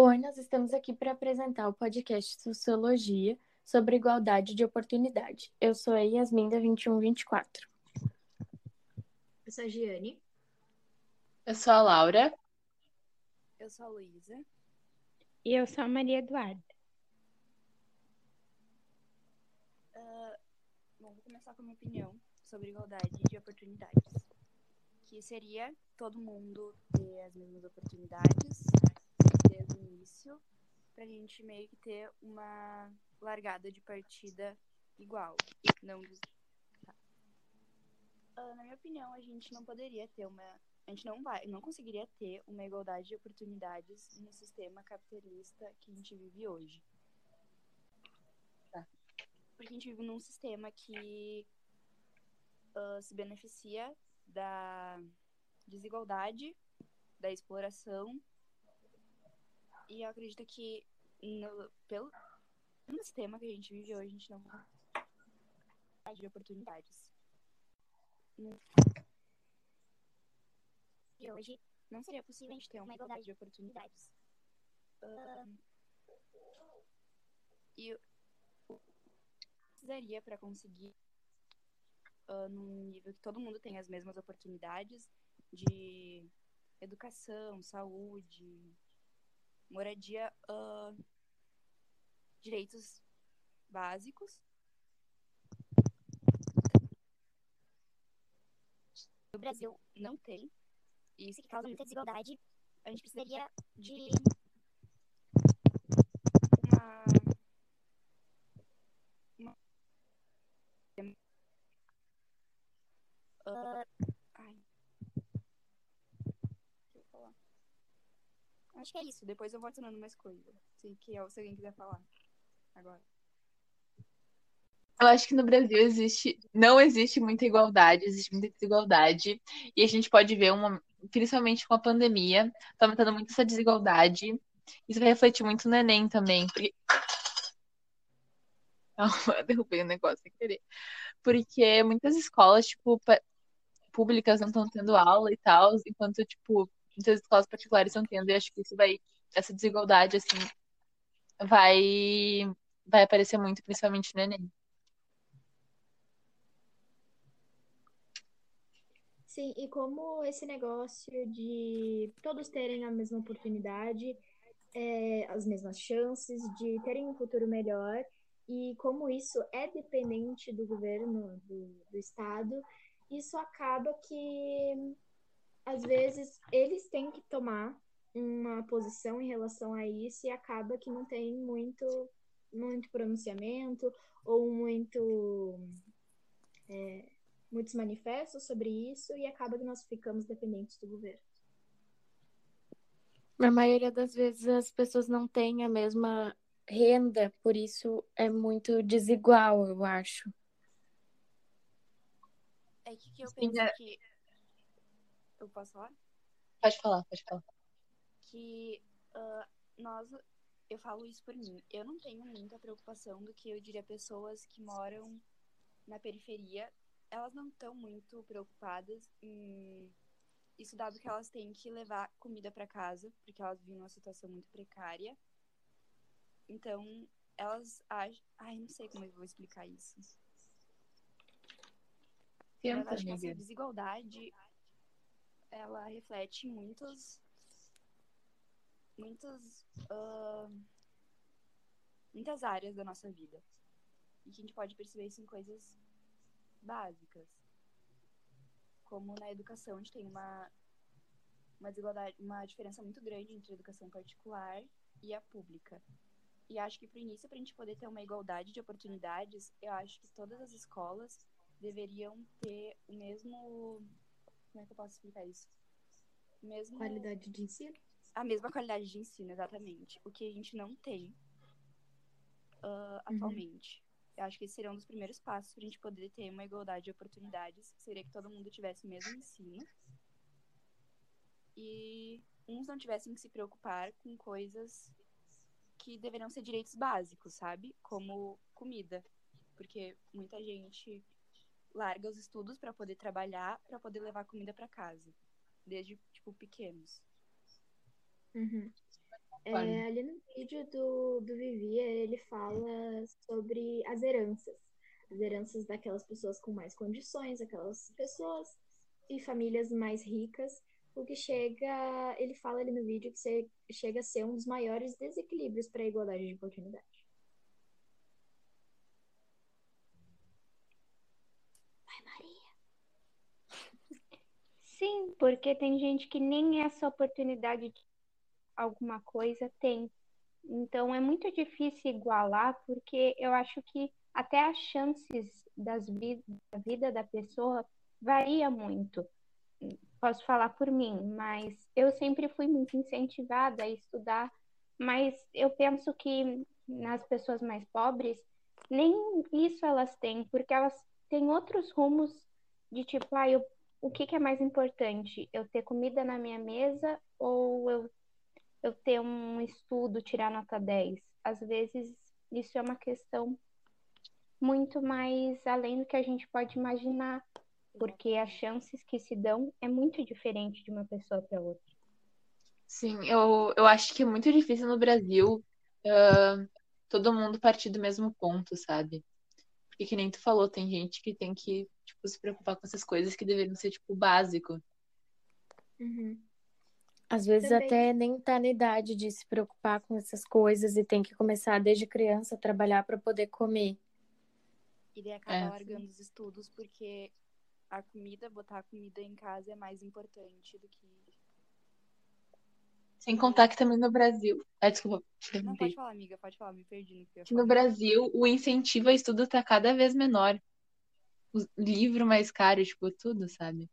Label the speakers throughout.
Speaker 1: Oi, nós estamos aqui para apresentar o podcast Sociologia sobre igualdade de oportunidade. Eu sou a Yasmin da 2124.
Speaker 2: Eu sou a Giane.
Speaker 3: Eu sou a Laura.
Speaker 4: Eu sou a Luísa.
Speaker 5: E eu sou a Maria Eduarda.
Speaker 4: Uh, bom, vou começar com a minha opinião sobre igualdade de oportunidades. Que seria todo mundo ter as mesmas oportunidades desde o início, pra gente meio que ter uma largada de partida igual. Não tá. uh, Na minha opinião, a gente não poderia ter uma. A gente não vai, não conseguiria ter uma igualdade de oportunidades no sistema capitalista que a gente vive hoje. Tá. Porque a gente vive num sistema que uh, se beneficia da desigualdade, da exploração. E eu acredito que no, pelo no sistema que a gente vive hoje, a gente não de oportunidades. E hoje não seria possível a gente ter uma igualdade de oportunidades. Uh, e precisaria para conseguir uh, num nível que todo mundo tenha as mesmas oportunidades de educação, saúde, moradia, uh, direitos básicos. O Brasil não tem, e isso que causa muita desigualdade. A gente precisaria de uma, uma uh, ai. Deixa eu falar. Acho que é isso. Depois eu vou adicionando mais coisas. Se, que, se alguém quiser falar agora.
Speaker 3: Eu acho que no Brasil existe, não existe muita igualdade, existe muita desigualdade. E a gente pode ver, uma, principalmente com a pandemia, tá aumentando muito essa desigualdade. Isso vai refletir muito no Enem também. Porque... Oh, derrubei o negócio sem querer. Porque muitas escolas, tipo, públicas não estão tendo aula e tal, enquanto, tipo, muitas escolas particulares estão tendo. E acho que isso vai, essa desigualdade, assim, vai vai aparecer muito, principalmente no Enem.
Speaker 2: Sim, e como esse negócio de todos terem a mesma oportunidade, é, as mesmas chances de terem um futuro melhor, e como isso é dependente do governo, do, do Estado, isso acaba que, às vezes, eles têm que tomar uma posição em relação a isso e acaba que não tem muito muito pronunciamento ou muito é, muitos manifestos sobre isso e acaba que nós ficamos dependentes do governo.
Speaker 1: Na maioria das vezes as pessoas não têm a mesma renda, por isso é muito desigual, eu acho.
Speaker 4: É que, que eu penso é... que. Eu posso falar?
Speaker 3: Pode falar, pode falar.
Speaker 4: Que uh, nós eu falo isso por mim. Eu não tenho muita preocupação do que eu diria pessoas que moram na periferia. Elas não estão muito preocupadas em isso dado que elas têm que levar comida para casa, porque elas vivem numa situação muito precária. Então, elas acham. Ai, não sei como eu vou explicar isso.
Speaker 3: Tenta,
Speaker 4: acho que essa desigualdade ela reflete muitos muitas uh, muitas áreas da nossa vida. E que a gente pode perceber isso em coisas básicas. Como na educação a gente tem uma uma desigualdade uma diferença muito grande entre a educação particular e a pública. E acho que para início para a gente poder ter uma igualdade de oportunidades eu acho que todas as escolas deveriam ter o mesmo como é que eu posso explicar isso
Speaker 2: mesmo qualidade de ensino
Speaker 4: a mesma qualidade de ensino, exatamente. O que a gente não tem uh, atualmente. Uhum. Eu acho que esse seria um dos primeiros passos para a gente poder ter uma igualdade de oportunidades. Seria que todo mundo tivesse o mesmo ensino. E uns não tivessem que se preocupar com coisas que deveriam ser direitos básicos, sabe? Como comida. Porque muita gente larga os estudos para poder trabalhar, para poder levar comida para casa, desde tipo pequenos.
Speaker 2: Uhum. É, ali no vídeo do, do Vivi, ele fala sobre as heranças. As heranças daquelas pessoas com mais condições, aquelas pessoas e famílias mais ricas, o que chega, ele fala ali no vídeo que você chega a ser um dos maiores desequilíbrios para a igualdade de oportunidade.
Speaker 5: Sim, porque tem gente que nem essa oportunidade de alguma coisa tem. Então é muito difícil igualar, porque eu acho que até as chances das vid da vida da pessoa varia muito. Posso falar por mim, mas eu sempre fui muito incentivada a estudar, mas eu penso que nas pessoas mais pobres, nem isso elas têm, porque elas têm outros rumos de tipo, ah, eu, o que, que é mais importante? Eu ter comida na minha mesa ou eu, eu ter um estudo, tirar nota 10? Às vezes isso é uma questão muito mais além do que a gente pode imaginar porque as chances que se dão é muito diferente de uma pessoa para outra.
Speaker 3: Sim, eu, eu acho que é muito difícil no Brasil uh, todo mundo partir do mesmo ponto, sabe? Porque que nem tu falou, tem gente que tem que tipo, se preocupar com essas coisas que deveriam ser, tipo, básico.
Speaker 2: Uhum.
Speaker 1: Às vezes
Speaker 2: Também.
Speaker 1: até nem tá na idade de se preocupar com essas coisas e tem que começar desde criança a trabalhar para poder comer.
Speaker 4: E daí acaba
Speaker 3: É.
Speaker 4: largando os estudos porque a comida, botar a comida em casa é mais importante do que.
Speaker 3: Sem contar que também no Brasil. Ah, desculpa, te
Speaker 4: Não, pode falar, amiga, pode falar, me perdi no que eu
Speaker 3: Que no. Brasil o incentivo ao estudo tá cada vez menor. O livro mais caro, tipo, tudo, sabe?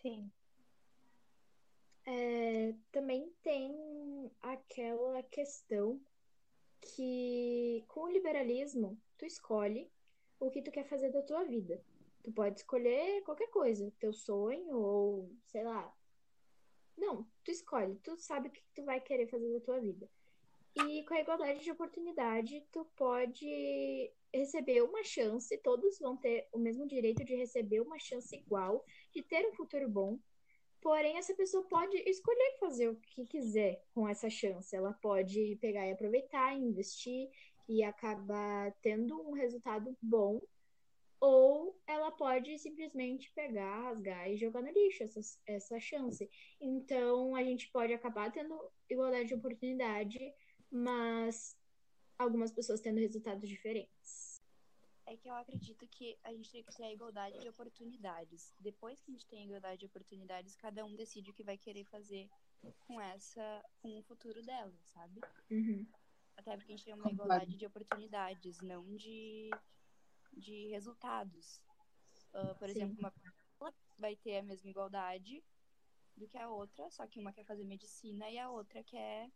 Speaker 5: Sim.
Speaker 2: É, também tem aquela questão que com o liberalismo tu escolhe o que tu quer fazer da tua vida. Tu pode escolher qualquer coisa, teu sonho ou sei lá. Não, tu escolhe, tu sabe o que tu vai querer fazer da tua vida. E com a igualdade de oportunidade, tu pode receber uma chance, todos vão ter o mesmo direito de receber uma chance igual, de ter um futuro bom. Porém, essa pessoa pode escolher fazer o que quiser com essa chance. Ela pode pegar e aproveitar, investir e acabar tendo um resultado bom, ou ela pode simplesmente pegar, rasgar e jogar no lixo essa, essa chance. Então, a gente pode acabar tendo igualdade de oportunidade, mas algumas pessoas tendo resultados diferentes.
Speaker 4: É que eu acredito que a gente tem que ter a igualdade de oportunidades. Depois que a gente tem a igualdade de oportunidades, cada um decide o que vai querer fazer com essa, com o futuro dela, sabe?
Speaker 2: Uhum.
Speaker 4: Até porque a gente tem uma igualdade de oportunidades, não de, de resultados. Ah, por
Speaker 2: Sim.
Speaker 4: exemplo, uma vai ter a mesma igualdade do que a outra, só que uma quer fazer medicina e a outra quer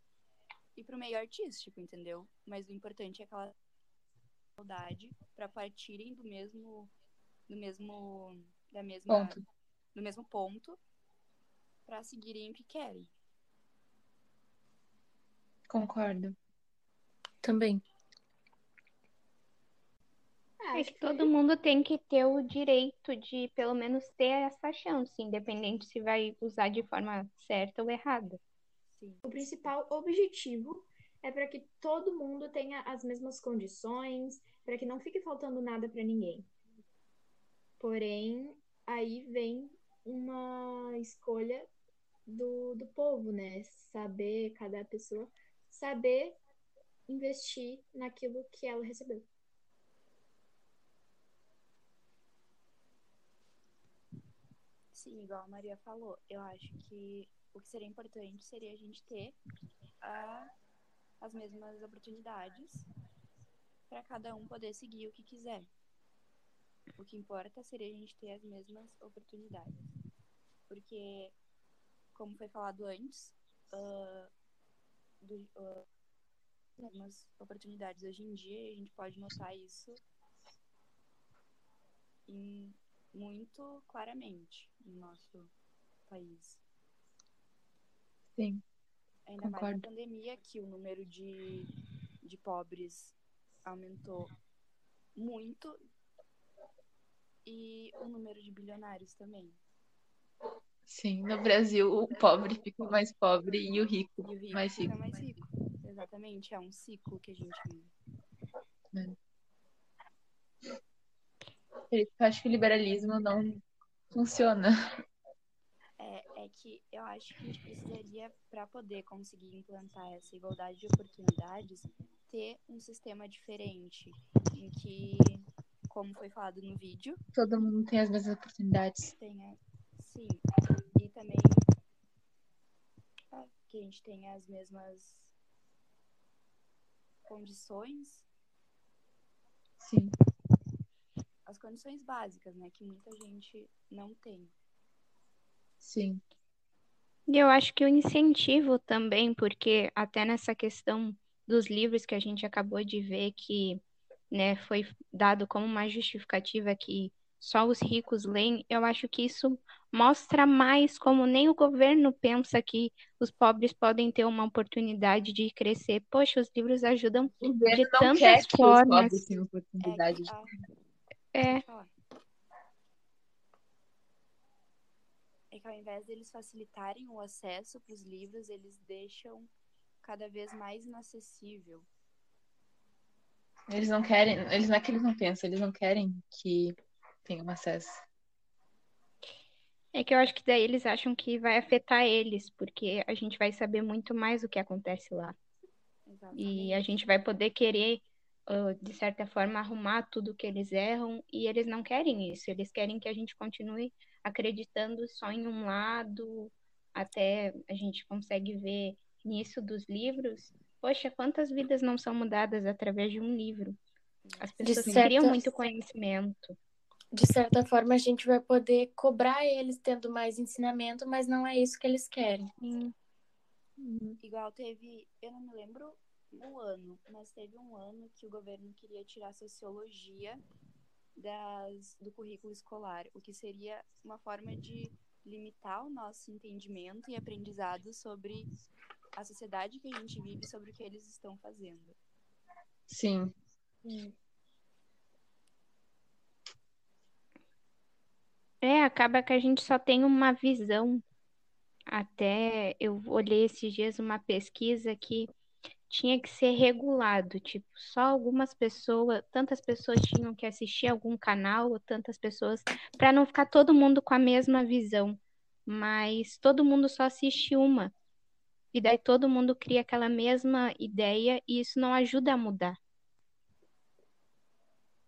Speaker 4: ir pro meio artístico, entendeu? Mas o importante é que ela igualdade para partirem do mesmo do mesmo da mesma
Speaker 3: Ponto.
Speaker 4: do mesmo ponto para seguirem o que querem.
Speaker 3: Concordo.
Speaker 1: Também.
Speaker 5: Acho que todo mundo tem que ter o direito de, pelo menos, ter essa chance, independente se vai usar de forma certa ou errada.
Speaker 4: Sim.
Speaker 2: O principal objetivo é para que todo mundo tenha as mesmas condições, para que não fique faltando nada para ninguém. Porém, aí vem uma escolha do, do povo, né? Saber, cada pessoa, saber investir naquilo que ela recebeu.
Speaker 4: Sim, igual a Maria falou, eu acho que o que seria importante seria a gente ter a- as mesmas oportunidades para cada um poder seguir o que quiser. O que importa seria a gente ter as mesmas oportunidades. Porque, como foi falado antes, ah, do, ah, as mesmas oportunidades hoje em dia, a gente pode notar isso em muito claramente no nosso país.
Speaker 3: Sim.
Speaker 4: Ainda mais
Speaker 3: Concordo.
Speaker 4: na pandemia, que o número de, de pobres aumentou muito e o número de bilionários também.
Speaker 3: Sim, no Brasil o pobre fica mais pobre e o rico,
Speaker 4: E o rico
Speaker 3: mais
Speaker 4: fica
Speaker 3: rico.
Speaker 4: mais rico. Exatamente, é um ciclo que a gente vive.
Speaker 3: Por que eu acho que o liberalismo não funciona.
Speaker 4: É, é que eu acho que a gente precisaria, para poder conseguir implantar essa igualdade de oportunidades, ter um sistema diferente, em que, como foi falado no vídeo,
Speaker 3: Todo mundo tem as mesmas oportunidades.
Speaker 4: tenha, sim, e também ah, que a gente tenha as mesmas condições,
Speaker 3: Sim.
Speaker 4: As condições básicas, né, que muita gente não tem.
Speaker 3: Sim.
Speaker 5: E eu acho que o incentivo também, porque até nessa questão dos livros que a gente acabou de ver que, né, foi dado como uma justificativa que só os ricos leem, eu acho que isso mostra mais como nem o governo pensa que os pobres podem ter uma oportunidade de crescer. Poxa, os livros ajudam de
Speaker 3: não
Speaker 5: tantas
Speaker 3: quer que os
Speaker 5: formas.
Speaker 3: pobres tenham
Speaker 4: É
Speaker 3: oportunidade.
Speaker 4: que
Speaker 3: de-.
Speaker 5: É.
Speaker 4: É que ao invés deles facilitarem o acesso para os livros, eles deixam cada vez mais inacessível.
Speaker 3: Eles não querem, eles não é que eles não pensam, eles não querem que tenham acesso.
Speaker 5: É que eu acho que daí eles acham que vai afetar eles, porque a gente vai saber muito mais o que acontece lá. E
Speaker 4: Exatamente.
Speaker 5: a gente vai poder querer, de certa forma, arrumar tudo que eles erram, e eles não querem isso. Eles querem que a gente continue acreditando só em um lado, até a gente consegue ver nisso dos livros. Poxa, quantas vidas não são mudadas através de um livro? As pessoas
Speaker 1: certa-
Speaker 5: criam muito conhecimento.
Speaker 1: De certa forma, a gente vai poder cobrar eles tendo mais ensinamento, mas não é isso que eles querem.
Speaker 5: Sim.
Speaker 4: Igual teve, eu não me lembro o ano, mas teve um ano que o governo queria tirar sociologia das, do currículo escolar, o que seria uma forma de limitar o nosso entendimento e aprendizado sobre a sociedade que a gente vive, sobre o que eles estão fazendo.
Speaker 3: Sim.
Speaker 5: É, acaba que a gente só tem uma visão. Até eu olhei esses dias uma pesquisa que tinha que ser regulado, tipo, só algumas pessoas, tantas pessoas tinham que assistir algum canal, ou tantas pessoas, para não ficar todo mundo com a mesma visão. Mas todo mundo só assiste uma. E daí todo mundo cria aquela mesma ideia e isso não ajuda a mudar.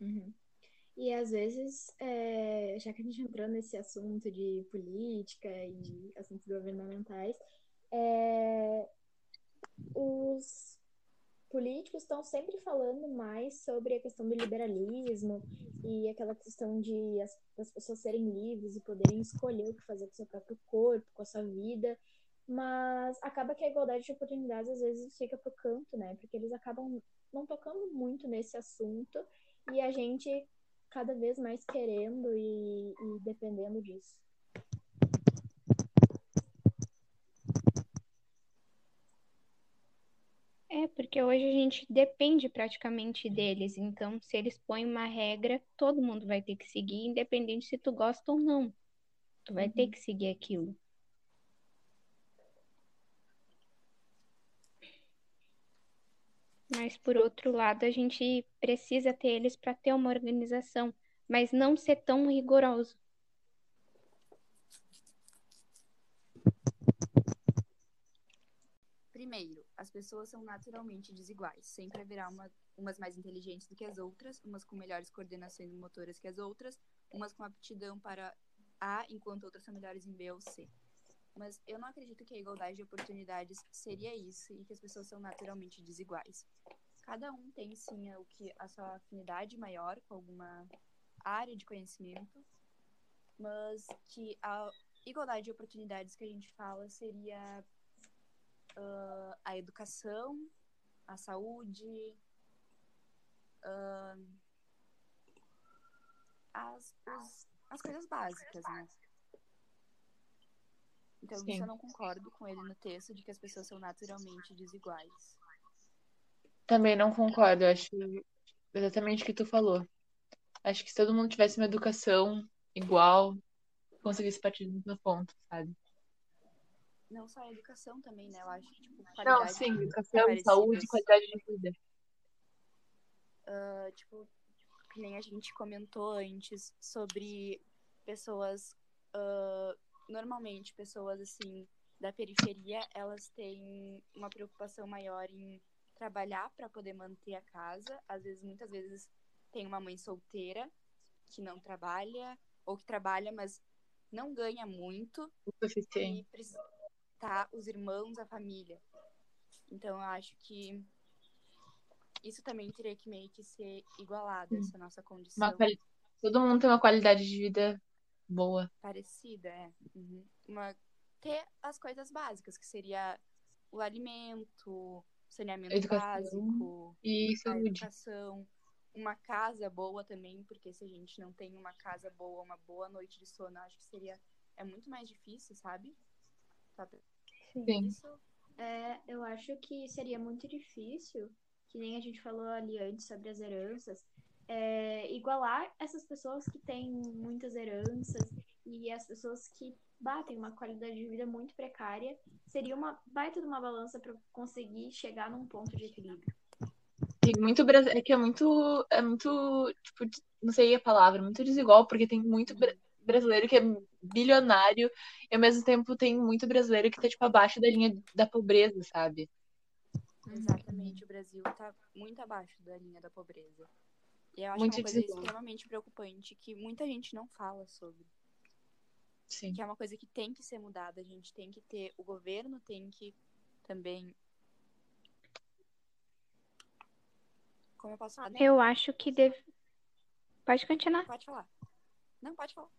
Speaker 2: Uhum. E às vezes, é, já que a gente entrou nesse assunto de política e assuntos governamentais, é, os políticos estão sempre falando mais sobre a questão do liberalismo e aquela questão de as, pessoas serem livres e poderem escolher o que fazer com seu próprio corpo, com a sua vida, mas acaba que a igualdade de oportunidades às vezes fica pro canto, né? Porque eles acabam não tocando muito nesse assunto e a gente cada vez mais querendo e, e dependendo disso.
Speaker 5: É, porque hoje a gente depende praticamente deles. Então, se eles põem uma regra, todo mundo vai ter que seguir, independente se tu gosta ou não. Tu vai ter que seguir aquilo. Mas, por outro lado, a gente precisa ter eles para ter uma organização, mas não ser tão rigoroso.
Speaker 4: Primeiro, as pessoas são naturalmente desiguais. Sempre haverá uma, umas mais inteligentes do que as outras, umas com melhores coordenações motoras que as outras, umas com aptidão para A, enquanto outras são melhores em B ou C. Mas eu não acredito que a igualdade de oportunidades seria isso e que as pessoas são naturalmente desiguais. Cada um tem sim o que a sua afinidade maior com alguma área de conhecimento, mas que a igualdade de oportunidades que a gente fala seria uh, a educação, a saúde, uh, as, os, as coisas básicas, né? Então,
Speaker 3: Sim.
Speaker 4: isso eu não concordo com ele no texto de que as pessoas são naturalmente desiguais.
Speaker 3: Também não concordo, eu acho exatamente o que tu falou. Acho que se todo mundo tivesse uma educação igual, conseguisse partir do meu ponto, sabe?
Speaker 4: Não só a educação também, né? Eu acho que, tipo,
Speaker 3: Não,
Speaker 4: qualidade
Speaker 3: sim,
Speaker 4: de vida
Speaker 3: educação,
Speaker 4: parecidas.
Speaker 3: saúde, qualidade de vida.
Speaker 4: Ah, tipo, que nem a gente comentou antes sobre pessoas, ah, normalmente pessoas assim da periferia, elas têm uma preocupação maior em trabalhar para poder manter a casa. Às vezes, muitas vezes tem uma mãe solteira que não trabalha ou que trabalha, mas não ganha muito
Speaker 3: O suficiente.
Speaker 4: e precisa os irmãos, a família. Então eu acho que isso também teria que meio que ser igualado,
Speaker 3: Hum.
Speaker 4: essa nossa condição
Speaker 3: quali... Todo mundo tem uma qualidade de vida boa.
Speaker 4: parecida, é. Uhum. Uma, ter as coisas básicas, que seria o alimento, saneamento
Speaker 3: Educação.
Speaker 4: básico,
Speaker 3: E saúde.
Speaker 4: educação, uma casa boa também, porque se a gente não tem uma casa boa, uma boa noite de sono, eu acho que seria é muito mais difícil, sabe? Sabe?
Speaker 3: Sim.
Speaker 4: Isso
Speaker 2: É, eu acho que seria muito difícil, que nem a gente falou ali antes sobre as heranças, é, igualar essas pessoas que têm muitas heranças e as pessoas que batem uma qualidade de vida muito precária. Seria uma baita de uma balança para conseguir chegar num ponto de equilíbrio.
Speaker 3: E muito é que é muito é muito tipo não sei a palavra muito desigual porque tem muito brasileiro que é bilionário e ao mesmo tempo tem muito brasileiro que tá tipo abaixo da linha da pobreza sabe
Speaker 4: Exatamente, o Brasil está muito abaixo da linha da pobreza. E eu acho
Speaker 3: Muito
Speaker 4: uma coisa
Speaker 3: desigual.
Speaker 4: extremamente preocupante que muita gente não fala sobre.
Speaker 3: sim
Speaker 4: Que é uma coisa que tem que ser mudada. A gente tem que ter, o governo tem que também. Como eu posso falar? né?
Speaker 5: Eu acho que deve. Pode continuar.
Speaker 4: Pode falar. Não, pode falar.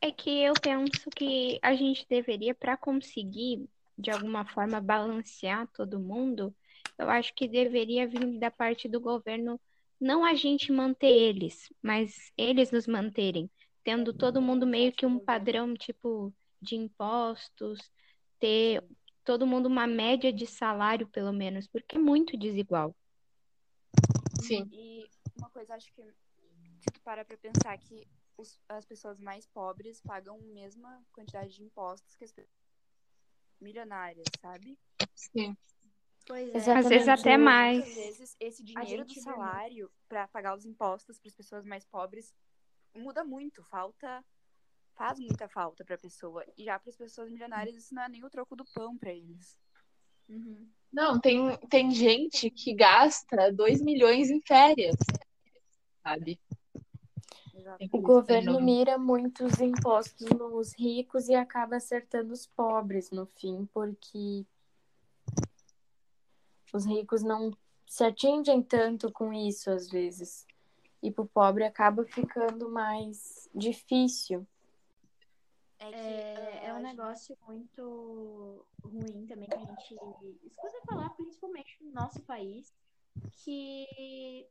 Speaker 5: É que eu penso que a gente deveria, para conseguir, de alguma forma, balancear todo mundo, eu acho que deveria vir da parte do governo, não a gente manter eles, mas eles nos manterem, tendo todo mundo meio que um padrão, tipo, de impostos, ter todo mundo uma média de salário, pelo menos, porque é muito desigual.
Speaker 3: sim
Speaker 4: E uma coisa, acho que se tu para pra pensar que os- as pessoas mais pobres pagam a mesma quantidade de impostos que as pessoas milionárias, sabe?
Speaker 3: sim
Speaker 2: Pois
Speaker 5: Às
Speaker 1: Exatamente.
Speaker 5: vezes até mais.
Speaker 4: Muitas vezes esse dinheiro do salário para pagar os impostos para as pessoas mais pobres muda muito, falta faz muita falta para a pessoa. E já para as pessoas milionárias isso não é nem o troco do pão para eles.
Speaker 2: Uhum.
Speaker 3: não tem tem gente que gasta 2 milhões em férias sabe
Speaker 1: O governo
Speaker 3: ver,
Speaker 1: mira muitos impostos nos ricos e acaba acertando os pobres no fim, porque os ricos não se atingem tanto com isso às vezes. E pro pobre acaba ficando mais difícil.
Speaker 4: É, que,
Speaker 2: É, é
Speaker 4: ah,
Speaker 2: um
Speaker 4: a
Speaker 2: negócio muito ruim também que a gente escuta falar, principalmente no nosso país, que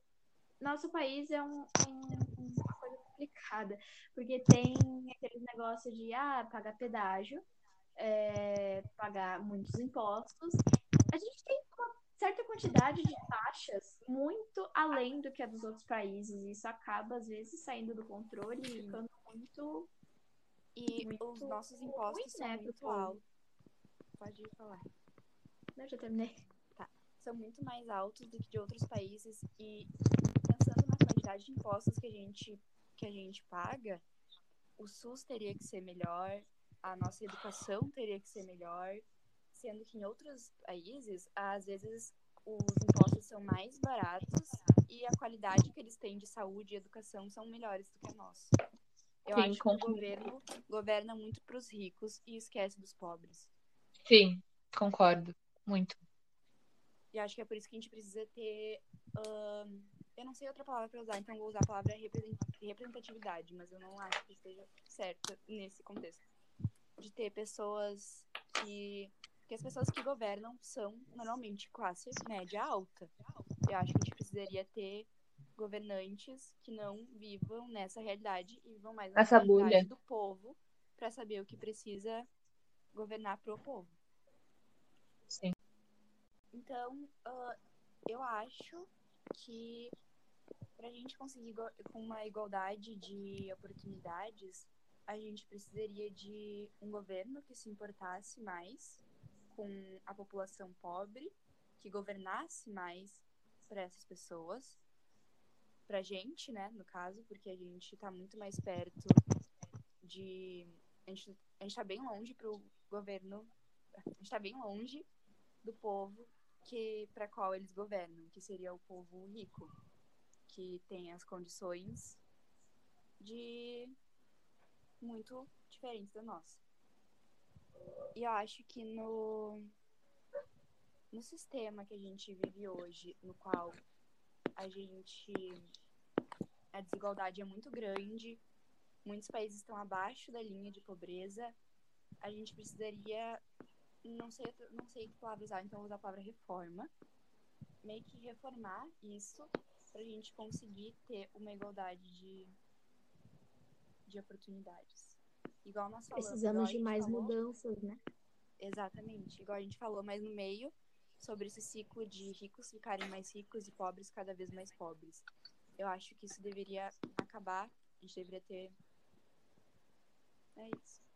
Speaker 2: nosso país é um, um- complicada, porque tem aquele negócio de ah, pagar pedágio, é, pagar muitos impostos. A gente tem uma certa quantidade de taxas muito além do que a dos outros países, e isso acaba, às vezes, saindo do controle e ficando muito
Speaker 4: E
Speaker 2: muito
Speaker 4: os nossos impostos
Speaker 2: ruim,
Speaker 4: são
Speaker 2: né,
Speaker 4: muito altos. Pode falar.
Speaker 2: Eu já terminei.
Speaker 4: São muito mais altos do que de outros países e pensando na quantidade de impostos que a gente que a gente paga, o SUS teria que ser melhor, a nossa educação teria que ser melhor, sendo que em outros países, às vezes os impostos são mais baratos e a qualidade que eles têm de saúde e educação são melhores do que a nossa. Eu
Speaker 3: Sim,
Speaker 4: acho que o governo governa muito para os ricos e esquece dos pobres.
Speaker 3: sim concordo muito
Speaker 4: E acho que é por isso que a gente precisa ter. ahn, eu não sei outra palavra para usar, então vou usar a palavra represen- representatividade, mas eu não acho que esteja certa nesse contexto. De ter pessoas que. Porque as pessoas que governam são normalmente classe média alta. Eu acho que a gente precisaria ter governantes que não vivam nessa realidade e vivam mais na realidade
Speaker 3: bolha.
Speaker 4: do povo para saber o que precisa governar pro povo.
Speaker 3: sim
Speaker 4: Então, ah, eu acho que para a gente conseguir com uma igualdade de oportunidades, a gente precisaria de um governo que se importasse mais com a população pobre, que governasse mais para essas pessoas, para a gente, né, no caso, porque a gente está muito mais perto de. A gente, a gente tá bem longe para o governo, a gente está bem longe do povo que para qual eles governam, que seria o povo rico, que tem as condições de muito diferentes da nossa. E eu acho que no no sistema que a gente vive hoje, no qual a gente a desigualdade é muito grande, muitos países estão abaixo da linha de pobreza, a gente precisaria não sei não sei que palavra usar, então vou usar a palavra reforma, meio que reformar isso para a gente conseguir ter uma igualdade de de oportunidades. Igual nós falamos.
Speaker 2: Precisamos de mais
Speaker 4: falou,
Speaker 2: mudanças, né?
Speaker 4: Exatamente. Igual a gente falou mais no meio sobre esse ciclo de ricos ficarem mais ricos e pobres cada vez mais pobres. Eu acho que isso deveria acabar. A gente deveria ter. É isso.